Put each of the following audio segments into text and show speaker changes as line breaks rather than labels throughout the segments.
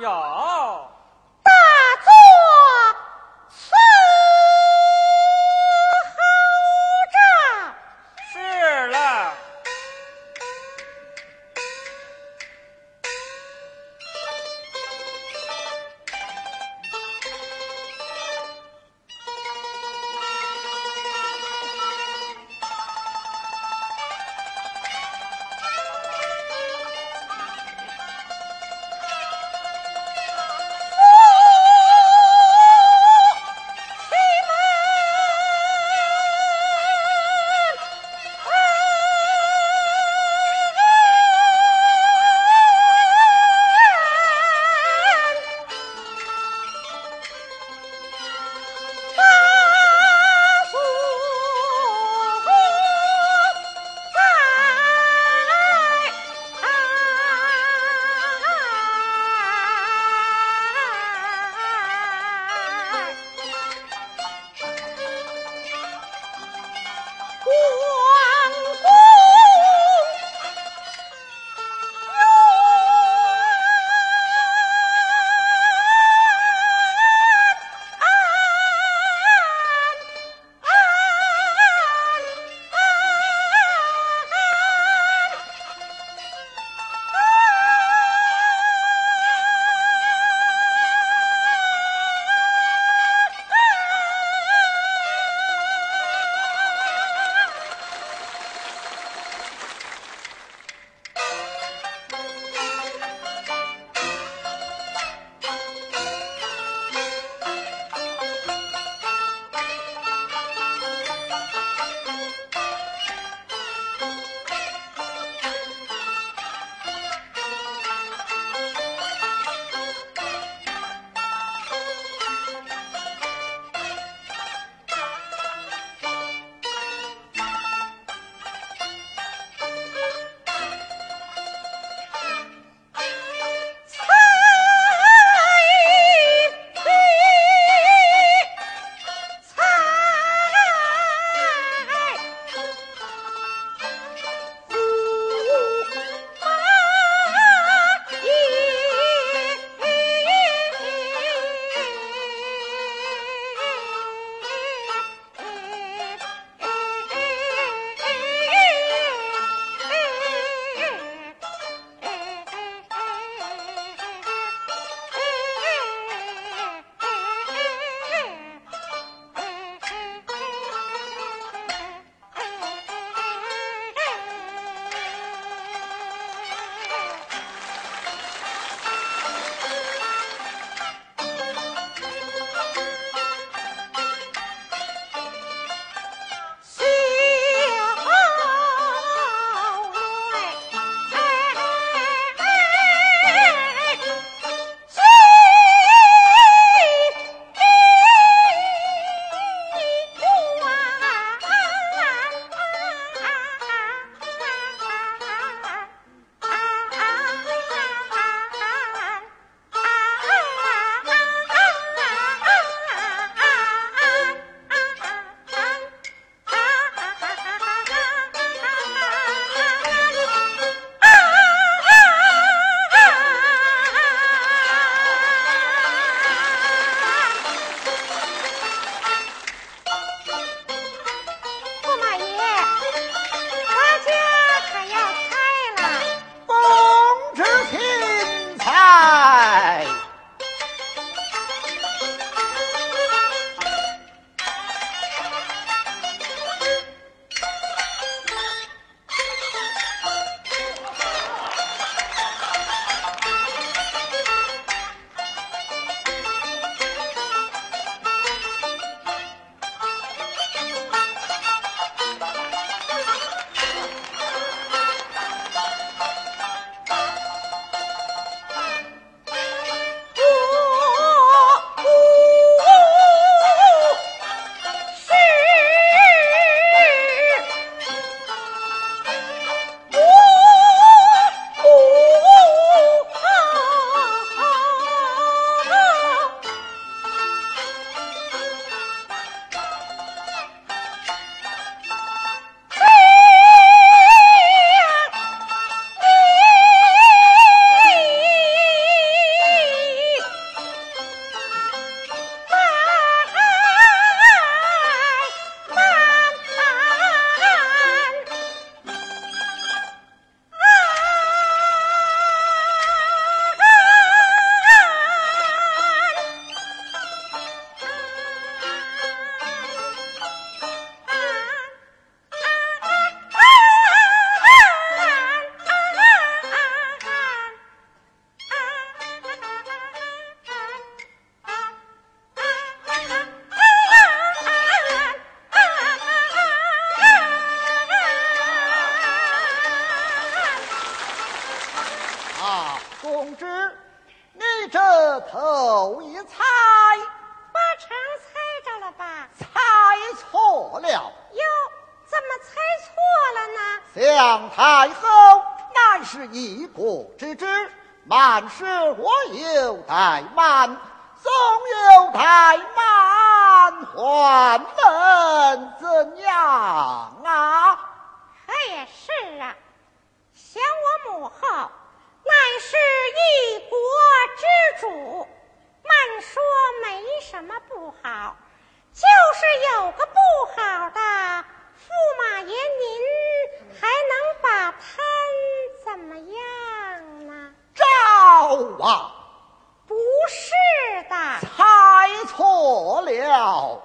呀。
梁？太后乃是一国之知，满是我有怠慢，总有怠慢，还能怎样啊？
哎，是啊，想我母后乃是一国之主，慢说没什么不好，就是有个不好的，驸马爷您还能把他怎么样呢？
赵啊，
不是的，
猜错了。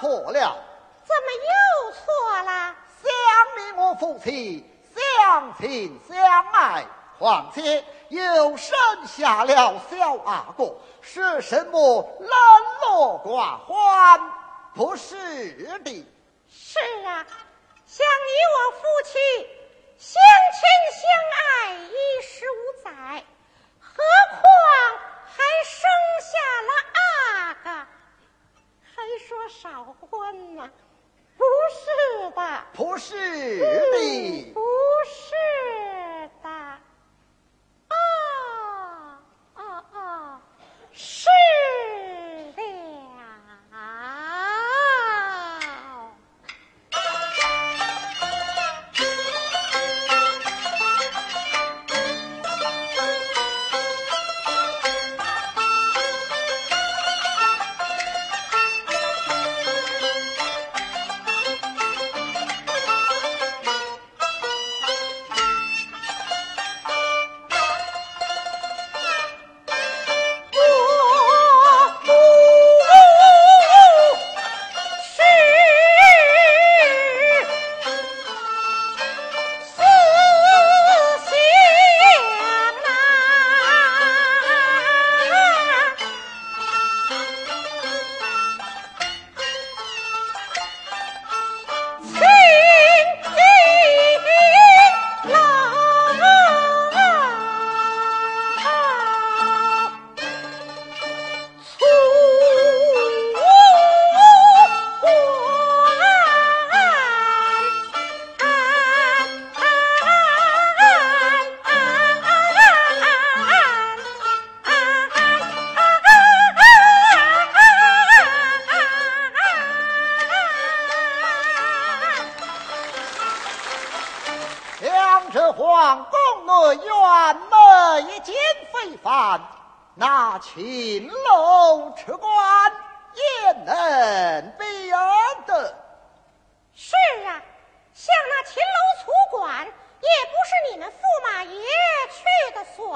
错了。
怎么又错了？
想你我夫妻相亲相爱，况且又生下了小阿哥，是什么冷落寡欢？不是的。
是啊，想你我夫妻相亲相爱一十不是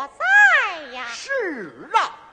在
呀。是
啊。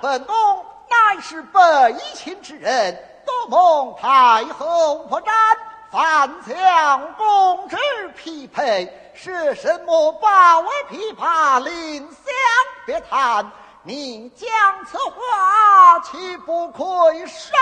本宫乃是北秦之人，多蒙太后不斩，反将公之匹配，是什么八位琵琶临相别叹？你讲此话，岂不愧杀